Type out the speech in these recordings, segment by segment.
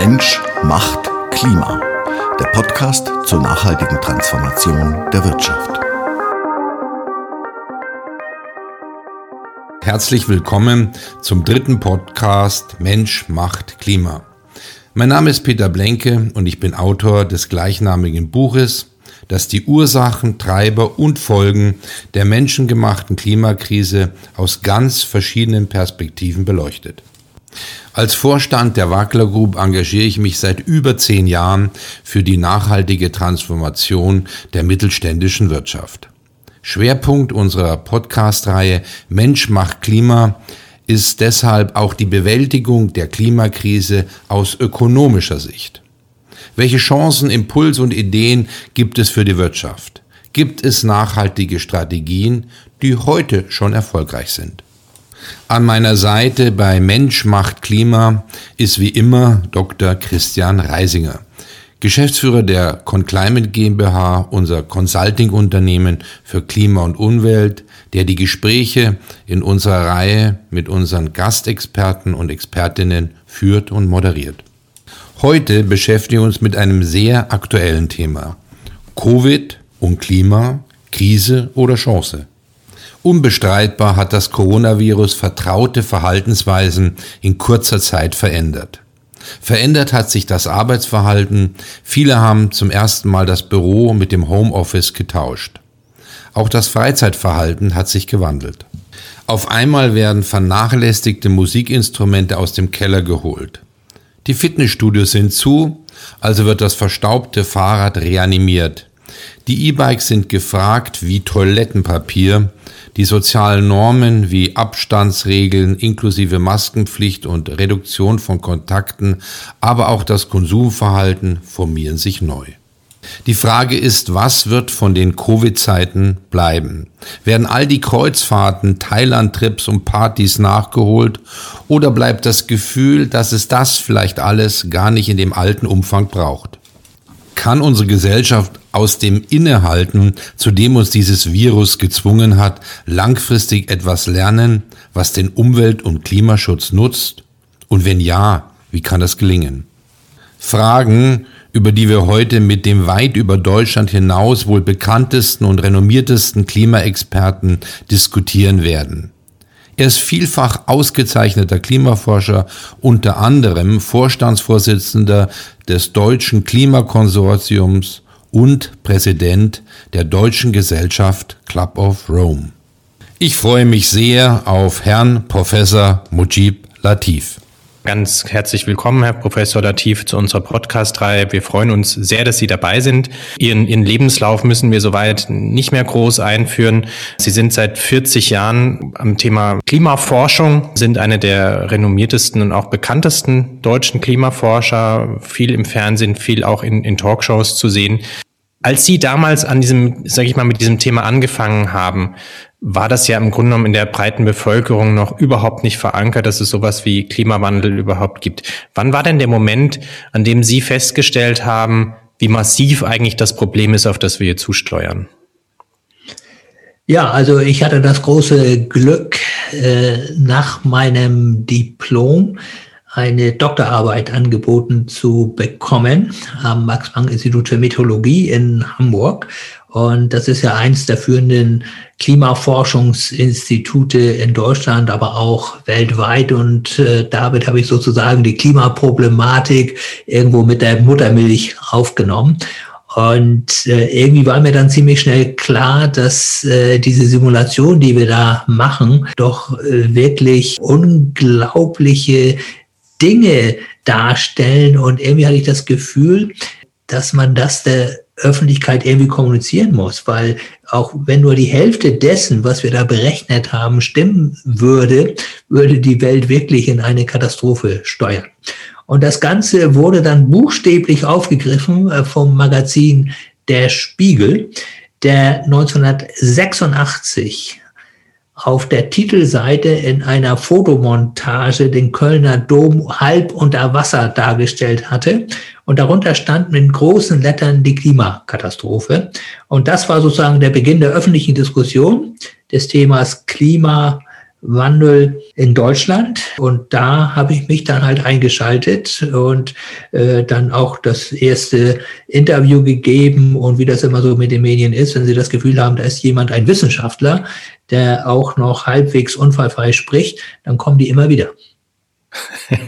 Mensch macht Klima. Der Podcast zur nachhaltigen Transformation der Wirtschaft. Herzlich willkommen zum dritten Podcast Mensch macht Klima. Mein Name ist Peter Blenke und ich bin Autor des gleichnamigen Buches, das die Ursachen, Treiber und Folgen der menschengemachten Klimakrise aus ganz verschiedenen Perspektiven beleuchtet. Als Vorstand der Wackler Group engagiere ich mich seit über zehn Jahren für die nachhaltige Transformation der mittelständischen Wirtschaft. Schwerpunkt unserer Podcast-Reihe Mensch macht Klima ist deshalb auch die Bewältigung der Klimakrise aus ökonomischer Sicht. Welche Chancen, Impulse und Ideen gibt es für die Wirtschaft? Gibt es nachhaltige Strategien, die heute schon erfolgreich sind? An meiner Seite bei Mensch macht Klima ist wie immer Dr. Christian Reisinger, Geschäftsführer der Conclimate GmbH, unser Consulting-Unternehmen für Klima und Umwelt, der die Gespräche in unserer Reihe mit unseren Gastexperten und Expertinnen führt und moderiert. Heute beschäftigen wir uns mit einem sehr aktuellen Thema. Covid und Klima, Krise oder Chance? Unbestreitbar hat das Coronavirus vertraute Verhaltensweisen in kurzer Zeit verändert. Verändert hat sich das Arbeitsverhalten. Viele haben zum ersten Mal das Büro mit dem Homeoffice getauscht. Auch das Freizeitverhalten hat sich gewandelt. Auf einmal werden vernachlässigte Musikinstrumente aus dem Keller geholt. Die Fitnessstudios sind zu, also wird das verstaubte Fahrrad reanimiert. Die E-Bikes sind gefragt wie Toilettenpapier. Die sozialen Normen wie Abstandsregeln inklusive Maskenpflicht und Reduktion von Kontakten, aber auch das Konsumverhalten formieren sich neu. Die Frage ist, was wird von den Covid-Zeiten bleiben? Werden all die Kreuzfahrten, Thailand-Trips und Partys nachgeholt oder bleibt das Gefühl, dass es das vielleicht alles gar nicht in dem alten Umfang braucht? kann unsere Gesellschaft aus dem Innehalten, zu dem uns dieses Virus gezwungen hat, langfristig etwas lernen, was den Umwelt- und Klimaschutz nutzt? Und wenn ja, wie kann das gelingen? Fragen, über die wir heute mit dem weit über Deutschland hinaus wohl bekanntesten und renommiertesten Klimaexperten diskutieren werden. Er ist vielfach ausgezeichneter Klimaforscher, unter anderem Vorstandsvorsitzender des Deutschen Klimakonsortiums und Präsident der Deutschen Gesellschaft Club of Rome. Ich freue mich sehr auf Herrn Professor Mujib Latif. Ganz herzlich willkommen, Herr Professor Latif, zu unserer Podcast-Reihe. Wir freuen uns sehr, dass Sie dabei sind. Ihren, Ihren Lebenslauf müssen wir soweit nicht mehr groß einführen. Sie sind seit 40 Jahren am Thema Klimaforschung, sind eine der renommiertesten und auch bekanntesten deutschen Klimaforscher, viel im Fernsehen, viel auch in, in Talkshows zu sehen. Als Sie damals an diesem, sage ich mal, mit diesem Thema angefangen haben, war das ja im Grunde genommen in der breiten Bevölkerung noch überhaupt nicht verankert, dass es sowas wie Klimawandel überhaupt gibt. Wann war denn der Moment, an dem Sie festgestellt haben, wie massiv eigentlich das Problem ist, auf das wir hier zusteuern? Ja, also ich hatte das große Glück, äh, nach meinem Diplom eine Doktorarbeit angeboten zu bekommen am Max-Planck-Institut für Meteorologie in Hamburg. Und das ist ja eins der führenden Klimaforschungsinstitute in Deutschland, aber auch weltweit. Und äh, damit habe ich sozusagen die Klimaproblematik irgendwo mit der Muttermilch aufgenommen. Und äh, irgendwie war mir dann ziemlich schnell klar, dass äh, diese Simulation, die wir da machen, doch äh, wirklich unglaubliche Dinge darstellen. Und irgendwie hatte ich das Gefühl, dass man das der Öffentlichkeit irgendwie kommunizieren muss, weil auch wenn nur die Hälfte dessen, was wir da berechnet haben, stimmen würde, würde die Welt wirklich in eine Katastrophe steuern. Und das Ganze wurde dann buchstäblich aufgegriffen äh, vom Magazin Der Spiegel, der 1986 auf der Titelseite in einer Fotomontage den Kölner Dom halb unter Wasser dargestellt hatte. Und darunter stand mit großen Lettern die Klimakatastrophe. Und das war sozusagen der Beginn der öffentlichen Diskussion des Themas Klima Klimawandel in Deutschland. Und da habe ich mich dann halt eingeschaltet und äh, dann auch das erste Interview gegeben. Und wie das immer so mit den Medien ist, wenn Sie das Gefühl haben, da ist jemand, ein Wissenschaftler, der auch noch halbwegs unfallfrei spricht, dann kommen die immer wieder.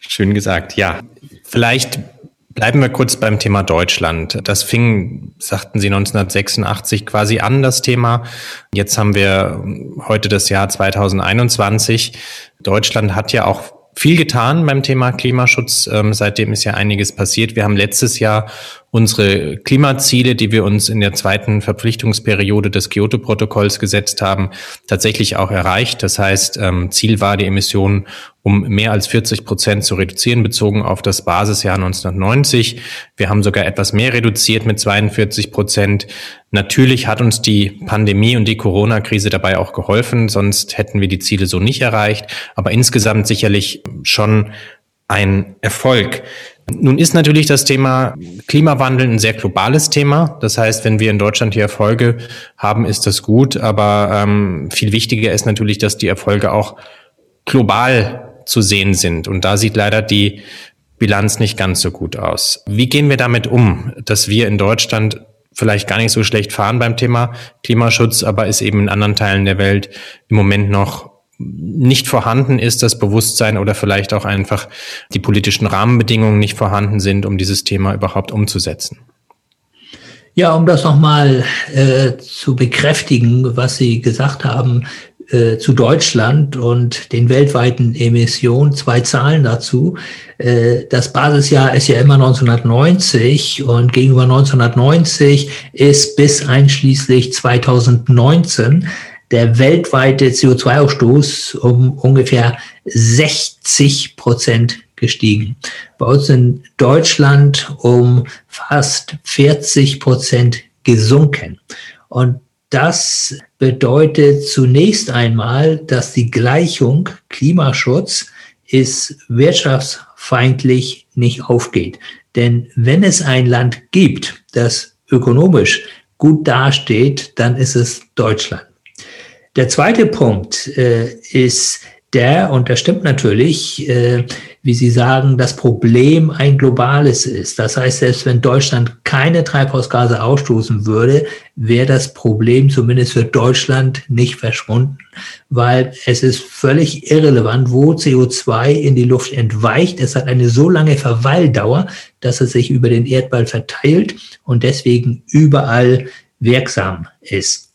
Schön gesagt, ja. Vielleicht Bleiben wir kurz beim Thema Deutschland. Das fing, sagten Sie, 1986 quasi an, das Thema. Jetzt haben wir heute das Jahr 2021. Deutschland hat ja auch viel getan beim Thema Klimaschutz. Ähm, seitdem ist ja einiges passiert. Wir haben letztes Jahr unsere Klimaziele, die wir uns in der zweiten Verpflichtungsperiode des Kyoto-Protokolls gesetzt haben, tatsächlich auch erreicht. Das heißt, ähm, Ziel war, die Emissionen um mehr als 40 Prozent zu reduzieren, bezogen auf das Basisjahr 1990. Wir haben sogar etwas mehr reduziert mit 42 Prozent. Natürlich hat uns die Pandemie und die Corona-Krise dabei auch geholfen, sonst hätten wir die Ziele so nicht erreicht. Aber insgesamt sicherlich schon ein Erfolg. Nun ist natürlich das Thema Klimawandel ein sehr globales Thema. Das heißt, wenn wir in Deutschland hier Erfolge haben, ist das gut. Aber ähm, viel wichtiger ist natürlich, dass die Erfolge auch global zu sehen sind. Und da sieht leider die Bilanz nicht ganz so gut aus. Wie gehen wir damit um, dass wir in Deutschland vielleicht gar nicht so schlecht fahren beim Thema Klimaschutz, aber es eben in anderen Teilen der Welt im Moment noch nicht vorhanden ist, das Bewusstsein oder vielleicht auch einfach die politischen Rahmenbedingungen nicht vorhanden sind, um dieses Thema überhaupt umzusetzen. Ja, um das nochmal äh, zu bekräftigen, was Sie gesagt haben äh, zu Deutschland und den weltweiten Emissionen, zwei Zahlen dazu. Äh, das Basisjahr ist ja immer 1990 und gegenüber 1990 ist bis einschließlich 2019 der weltweite CO2-Ausstoß um ungefähr 60 Prozent gestiegen. Bei uns in Deutschland um fast 40 Prozent gesunken. Und das bedeutet zunächst einmal, dass die Gleichung Klimaschutz ist wirtschaftsfeindlich nicht aufgeht. Denn wenn es ein Land gibt, das ökonomisch gut dasteht, dann ist es Deutschland. Der zweite Punkt äh, ist der, und das stimmt natürlich, äh, wie Sie sagen, das Problem ein globales ist. Das heißt, selbst wenn Deutschland keine Treibhausgase ausstoßen würde, wäre das Problem zumindest für Deutschland nicht verschwunden, weil es ist völlig irrelevant, wo CO2 in die Luft entweicht. Es hat eine so lange Verweildauer, dass es sich über den Erdball verteilt und deswegen überall wirksam ist.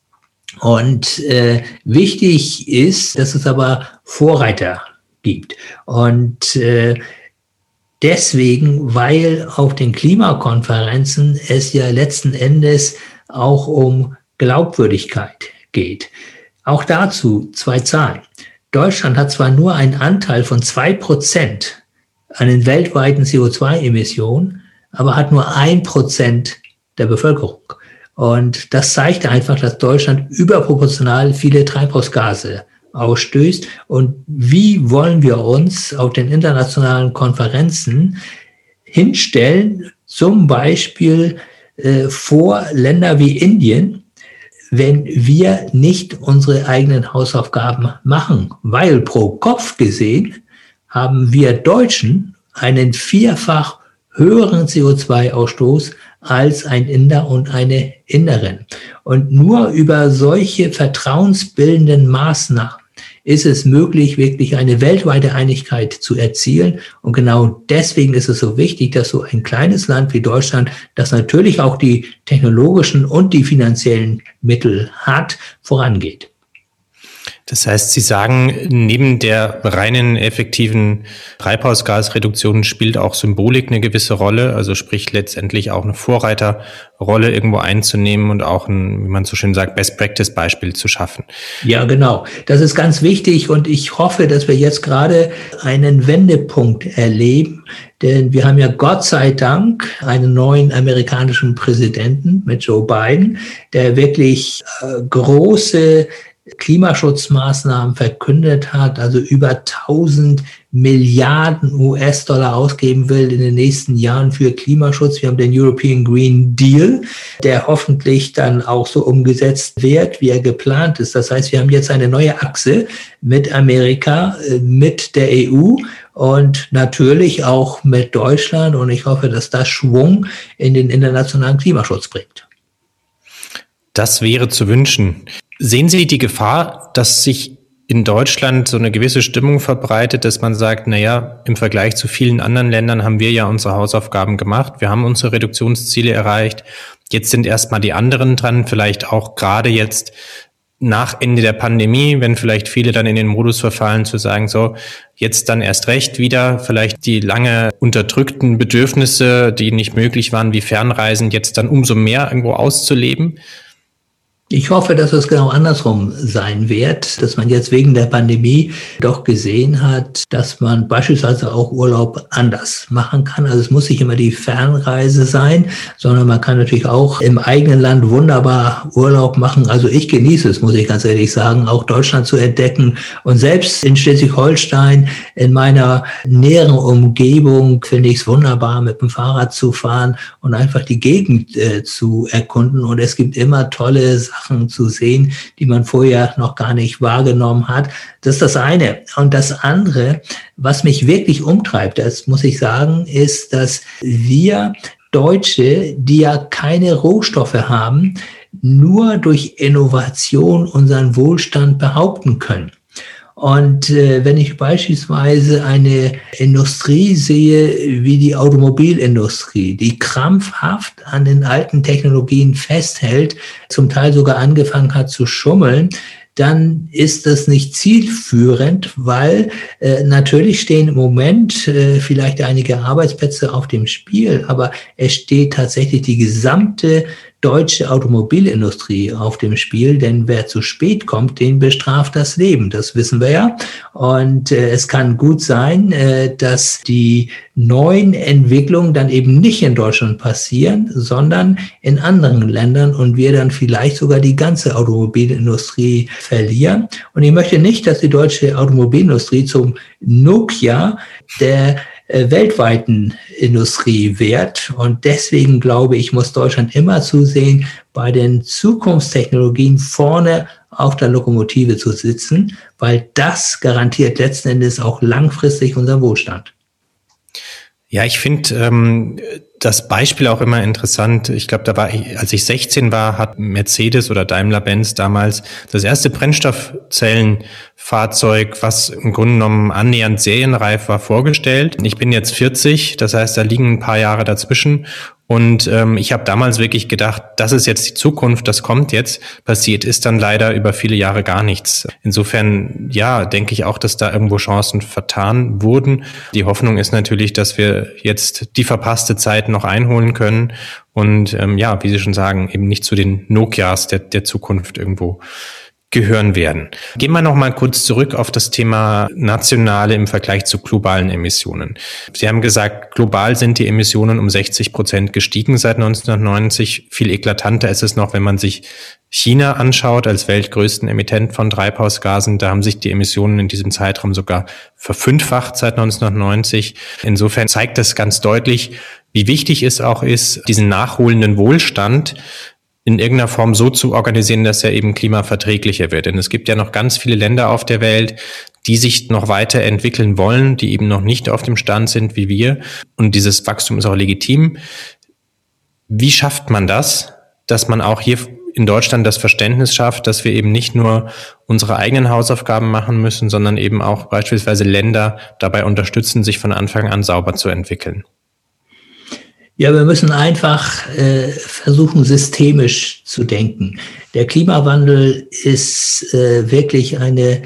Und äh, wichtig ist, dass es aber Vorreiter gibt. Und äh, deswegen, weil auf den Klimakonferenzen es ja letzten Endes auch um Glaubwürdigkeit geht. Auch dazu zwei Zahlen. Deutschland hat zwar nur einen Anteil von zwei Prozent an den weltweiten CO2-Emissionen, aber hat nur ein Prozent der Bevölkerung. Und das zeigt einfach, dass Deutschland überproportional viele Treibhausgase ausstößt. Und wie wollen wir uns auf den internationalen Konferenzen hinstellen, zum Beispiel äh, vor Länder wie Indien, wenn wir nicht unsere eigenen Hausaufgaben machen? Weil pro Kopf gesehen haben wir Deutschen einen vierfach höheren CO2-Ausstoß als ein Inder und eine Inderin. Und nur über solche vertrauensbildenden Maßnahmen ist es möglich, wirklich eine weltweite Einigkeit zu erzielen. Und genau deswegen ist es so wichtig, dass so ein kleines Land wie Deutschland, das natürlich auch die technologischen und die finanziellen Mittel hat, vorangeht. Das heißt, Sie sagen, neben der reinen effektiven Treibhausgasreduktion spielt auch Symbolik eine gewisse Rolle, also sprich letztendlich auch eine Vorreiterrolle irgendwo einzunehmen und auch ein, wie man so schön sagt, Best-Practice-Beispiel zu schaffen. Ja, genau. Das ist ganz wichtig und ich hoffe, dass wir jetzt gerade einen Wendepunkt erleben, denn wir haben ja Gott sei Dank einen neuen amerikanischen Präsidenten mit Joe Biden, der wirklich äh, große Klimaschutzmaßnahmen verkündet hat, also über 1000 Milliarden US-Dollar ausgeben will in den nächsten Jahren für Klimaschutz. Wir haben den European Green Deal, der hoffentlich dann auch so umgesetzt wird, wie er geplant ist. Das heißt, wir haben jetzt eine neue Achse mit Amerika, äh, mit der EU und natürlich auch mit Deutschland. Und ich hoffe, dass das Schwung in den internationalen Klimaschutz bringt. Das wäre zu wünschen. Sehen Sie die Gefahr, dass sich in Deutschland so eine gewisse Stimmung verbreitet, dass man sagt, na ja, im Vergleich zu vielen anderen Ländern haben wir ja unsere Hausaufgaben gemacht, wir haben unsere Reduktionsziele erreicht. Jetzt sind erstmal die anderen dran, vielleicht auch gerade jetzt nach Ende der Pandemie, wenn vielleicht viele dann in den Modus verfallen zu sagen, so, jetzt dann erst recht wieder, vielleicht die lange unterdrückten Bedürfnisse, die nicht möglich waren, wie Fernreisen, jetzt dann umso mehr irgendwo auszuleben. Ich hoffe, dass es genau andersrum sein wird, dass man jetzt wegen der Pandemie doch gesehen hat, dass man beispielsweise auch Urlaub anders machen kann. Also es muss nicht immer die Fernreise sein, sondern man kann natürlich auch im eigenen Land wunderbar Urlaub machen. Also ich genieße es, muss ich ganz ehrlich sagen, auch Deutschland zu entdecken. Und selbst in Schleswig-Holstein, in meiner näheren Umgebung, finde ich es wunderbar, mit dem Fahrrad zu fahren und einfach die Gegend äh, zu erkunden. Und es gibt immer tolle Sachen zu sehen, die man vorher noch gar nicht wahrgenommen hat. Das ist das eine. Und das andere, was mich wirklich umtreibt, das muss ich sagen, ist, dass wir Deutsche, die ja keine Rohstoffe haben, nur durch Innovation unseren Wohlstand behaupten können. Und äh, wenn ich beispielsweise eine Industrie sehe wie die Automobilindustrie, die krampfhaft an den alten Technologien festhält, zum Teil sogar angefangen hat zu schummeln, dann ist das nicht zielführend, weil äh, natürlich stehen im Moment äh, vielleicht einige Arbeitsplätze auf dem Spiel, aber es steht tatsächlich die gesamte deutsche Automobilindustrie auf dem Spiel, denn wer zu spät kommt, den bestraft das Leben. Das wissen wir ja. Und äh, es kann gut sein, äh, dass die neuen Entwicklungen dann eben nicht in Deutschland passieren, sondern in anderen Ländern und wir dann vielleicht sogar die ganze Automobilindustrie verlieren. Und ich möchte nicht, dass die deutsche Automobilindustrie zum Nokia der äh, weltweiten Industrie wert. Und deswegen glaube ich, muss Deutschland immer zusehen, bei den Zukunftstechnologien vorne auf der Lokomotive zu sitzen, weil das garantiert letzten Endes auch langfristig unseren Wohlstand. Ja, ich finde ähm, das Beispiel auch immer interessant. Ich glaube, da war, als ich 16 war, hat Mercedes oder Daimler-Benz damals das erste Brennstoffzellenfahrzeug, was im Grunde genommen annähernd serienreif war, vorgestellt. Ich bin jetzt 40, das heißt, da liegen ein paar Jahre dazwischen und ähm, ich habe damals wirklich gedacht, das ist jetzt die Zukunft, das kommt jetzt. Passiert ist dann leider über viele Jahre gar nichts. Insofern, ja, denke ich auch, dass da irgendwo Chancen vertan wurden. Die Hoffnung ist natürlich, dass wir jetzt die verpasste Zeit noch einholen können und ähm, ja, wie Sie schon sagen, eben nicht zu den Nokias der, der Zukunft irgendwo gehören werden. Gehen wir noch mal kurz zurück auf das Thema nationale im Vergleich zu globalen Emissionen. Sie haben gesagt, global sind die Emissionen um 60 Prozent gestiegen seit 1990. Viel eklatanter ist es noch, wenn man sich China anschaut als weltgrößten Emittent von Treibhausgasen. Da haben sich die Emissionen in diesem Zeitraum sogar verfünffacht seit 1990. Insofern zeigt das ganz deutlich, wie wichtig es auch ist, diesen nachholenden Wohlstand in irgendeiner Form so zu organisieren, dass er eben klimaverträglicher wird. Denn es gibt ja noch ganz viele Länder auf der Welt, die sich noch weiter entwickeln wollen, die eben noch nicht auf dem Stand sind wie wir. Und dieses Wachstum ist auch legitim. Wie schafft man das, dass man auch hier in Deutschland das Verständnis schafft, dass wir eben nicht nur unsere eigenen Hausaufgaben machen müssen, sondern eben auch beispielsweise Länder dabei unterstützen, sich von Anfang an sauber zu entwickeln? Ja, wir müssen einfach äh, versuchen, systemisch zu denken. Der Klimawandel ist äh, wirklich eine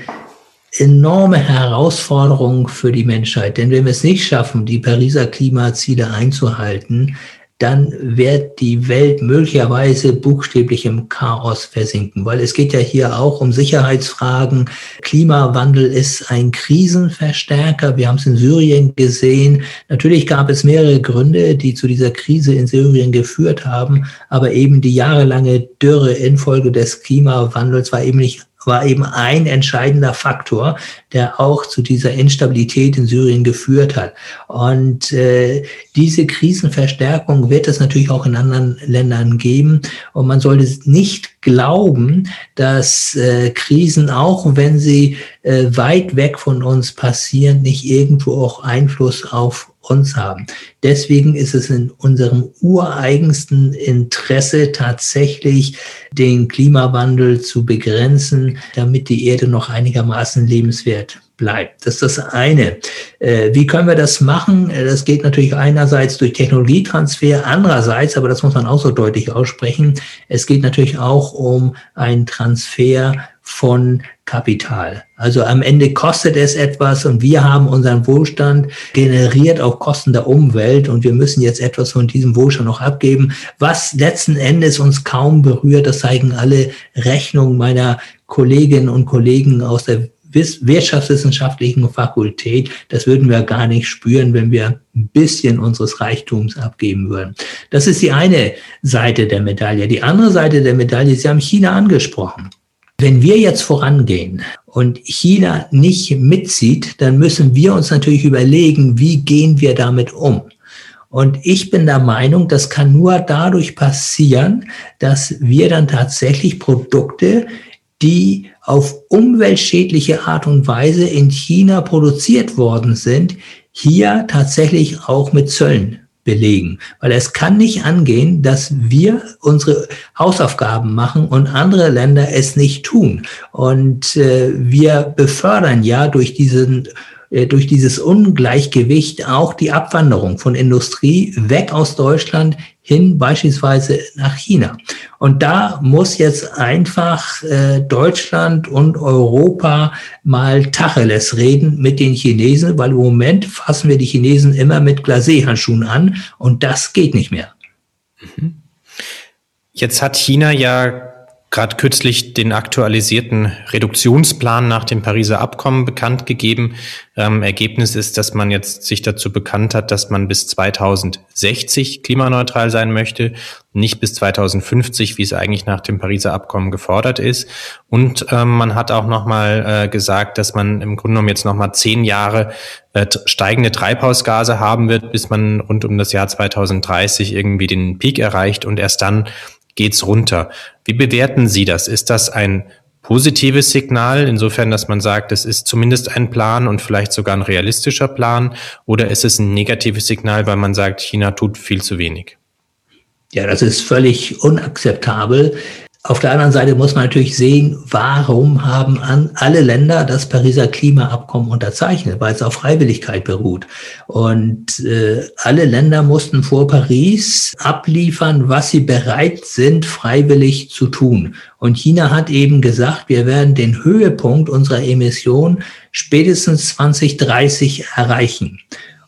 enorme Herausforderung für die Menschheit. Denn wenn wir es nicht schaffen, die Pariser Klimaziele einzuhalten, dann wird die Welt möglicherweise buchstäblich im Chaos versinken, weil es geht ja hier auch um Sicherheitsfragen. Klimawandel ist ein Krisenverstärker. Wir haben es in Syrien gesehen. Natürlich gab es mehrere Gründe, die zu dieser Krise in Syrien geführt haben, aber eben die jahrelange Dürre infolge des Klimawandels war eben nicht war eben ein entscheidender Faktor, der auch zu dieser Instabilität in Syrien geführt hat. Und äh, diese Krisenverstärkung wird es natürlich auch in anderen Ländern geben. Und man sollte nicht glauben, dass äh, Krisen, auch wenn sie äh, weit weg von uns passieren, nicht irgendwo auch Einfluss auf uns haben. Deswegen ist es in unserem ureigensten Interesse tatsächlich, den Klimawandel zu begrenzen, damit die Erde noch einigermaßen lebenswert bleibt. Das ist das eine. Äh, wie können wir das machen? Äh, das geht natürlich einerseits durch Technologietransfer, andererseits, aber das muss man auch so deutlich aussprechen, es geht natürlich auch um einen Transfer von Kapital. Also am Ende kostet es etwas und wir haben unseren Wohlstand generiert auf Kosten der Umwelt und wir müssen jetzt etwas von diesem Wohlstand noch abgeben, was letzten Endes uns kaum berührt. Das zeigen alle Rechnungen meiner Kolleginnen und Kollegen aus der wirtschaftswissenschaftlichen Fakultät. Das würden wir gar nicht spüren, wenn wir ein bisschen unseres Reichtums abgeben würden. Das ist die eine Seite der Medaille. Die andere Seite der Medaille, Sie haben China angesprochen. Wenn wir jetzt vorangehen und China nicht mitzieht, dann müssen wir uns natürlich überlegen, wie gehen wir damit um. Und ich bin der Meinung, das kann nur dadurch passieren, dass wir dann tatsächlich Produkte, die auf umweltschädliche Art und Weise in China produziert worden sind, hier tatsächlich auch mit Zöllen belegen. Weil es kann nicht angehen, dass wir unsere Hausaufgaben machen und andere Länder es nicht tun. Und äh, wir befördern ja durch diesen durch dieses Ungleichgewicht auch die Abwanderung von Industrie weg aus Deutschland hin beispielsweise nach China. Und da muss jetzt einfach äh, Deutschland und Europa mal Tacheles reden mit den Chinesen, weil im Moment fassen wir die Chinesen immer mit Glacé-Handschuhen an und das geht nicht mehr. Mhm. Jetzt hat China ja gerade kürzlich den aktualisierten Reduktionsplan nach dem Pariser Abkommen bekannt gegeben. Ähm, Ergebnis ist, dass man jetzt sich dazu bekannt hat, dass man bis 2060 klimaneutral sein möchte, nicht bis 2050, wie es eigentlich nach dem Pariser Abkommen gefordert ist. Und ähm, man hat auch nochmal äh, gesagt, dass man im Grunde genommen jetzt nochmal zehn Jahre äh, steigende Treibhausgase haben wird, bis man rund um das Jahr 2030 irgendwie den Peak erreicht und erst dann geht's runter. Wie bewerten Sie das? Ist das ein positives Signal, insofern, dass man sagt, es ist zumindest ein Plan und vielleicht sogar ein realistischer Plan, oder ist es ein negatives Signal, weil man sagt, China tut viel zu wenig? Ja, das ist völlig unakzeptabel. Auf der anderen Seite muss man natürlich sehen, warum haben an alle Länder das Pariser Klimaabkommen unterzeichnet, weil es auf Freiwilligkeit beruht. Und äh, alle Länder mussten vor Paris abliefern, was sie bereit sind, freiwillig zu tun. Und China hat eben gesagt, wir werden den Höhepunkt unserer Emissionen spätestens 2030 erreichen.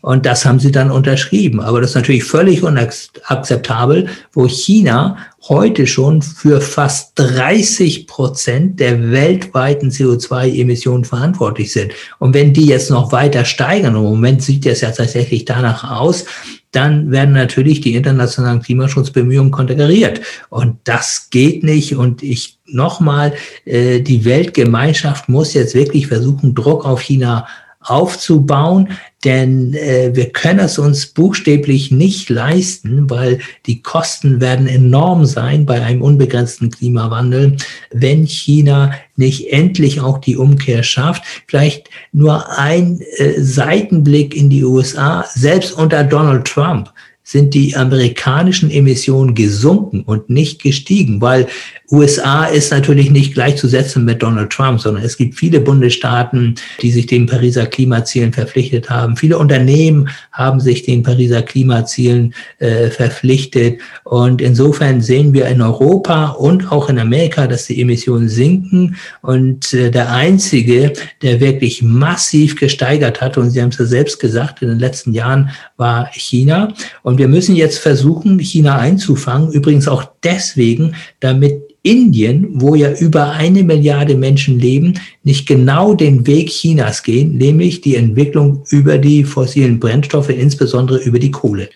Und das haben sie dann unterschrieben. Aber das ist natürlich völlig unakzeptabel, wo China heute schon für fast 30 Prozent der weltweiten CO2-Emissionen verantwortlich sind. Und wenn die jetzt noch weiter steigern, im Moment sieht das ja tatsächlich danach aus, dann werden natürlich die internationalen Klimaschutzbemühungen konterkariert. Und das geht nicht. Und ich nochmal, äh, die Weltgemeinschaft muss jetzt wirklich versuchen, Druck auf China aufzubauen, denn äh, wir können es uns buchstäblich nicht leisten, weil die Kosten werden enorm sein bei einem unbegrenzten Klimawandel, wenn China nicht endlich auch die Umkehr schafft. Vielleicht nur ein äh, Seitenblick in die USA, selbst unter Donald Trump sind die amerikanischen Emissionen gesunken und nicht gestiegen, weil USA ist natürlich nicht gleichzusetzen mit Donald Trump, sondern es gibt viele Bundesstaaten, die sich den Pariser Klimazielen verpflichtet haben. Viele Unternehmen haben sich den Pariser Klimazielen äh, verpflichtet. Und insofern sehen wir in Europa und auch in Amerika, dass die Emissionen sinken. Und äh, der einzige, der wirklich massiv gesteigert hat, und Sie haben es ja selbst gesagt, in den letzten Jahren war China. Und wir müssen jetzt versuchen, China einzufangen. Übrigens auch deswegen, damit Indien, wo ja über eine Milliarde Menschen leben, nicht genau den Weg Chinas gehen, nämlich die Entwicklung über die fossilen Brennstoffe, insbesondere über die Kohle.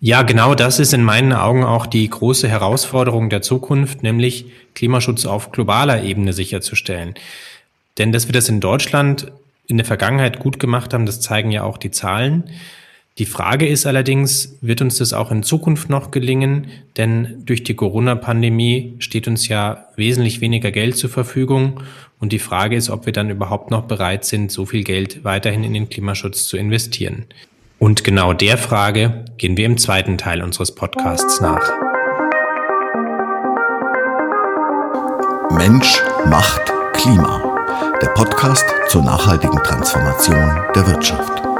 Ja, genau das ist in meinen Augen auch die große Herausforderung der Zukunft, nämlich Klimaschutz auf globaler Ebene sicherzustellen. Denn dass wir das in Deutschland in der Vergangenheit gut gemacht haben, das zeigen ja auch die Zahlen. Die Frage ist allerdings, wird uns das auch in Zukunft noch gelingen? Denn durch die Corona-Pandemie steht uns ja wesentlich weniger Geld zur Verfügung. Und die Frage ist, ob wir dann überhaupt noch bereit sind, so viel Geld weiterhin in den Klimaschutz zu investieren. Und genau der Frage gehen wir im zweiten Teil unseres Podcasts nach. Mensch macht Klima. Der Podcast zur nachhaltigen Transformation der Wirtschaft.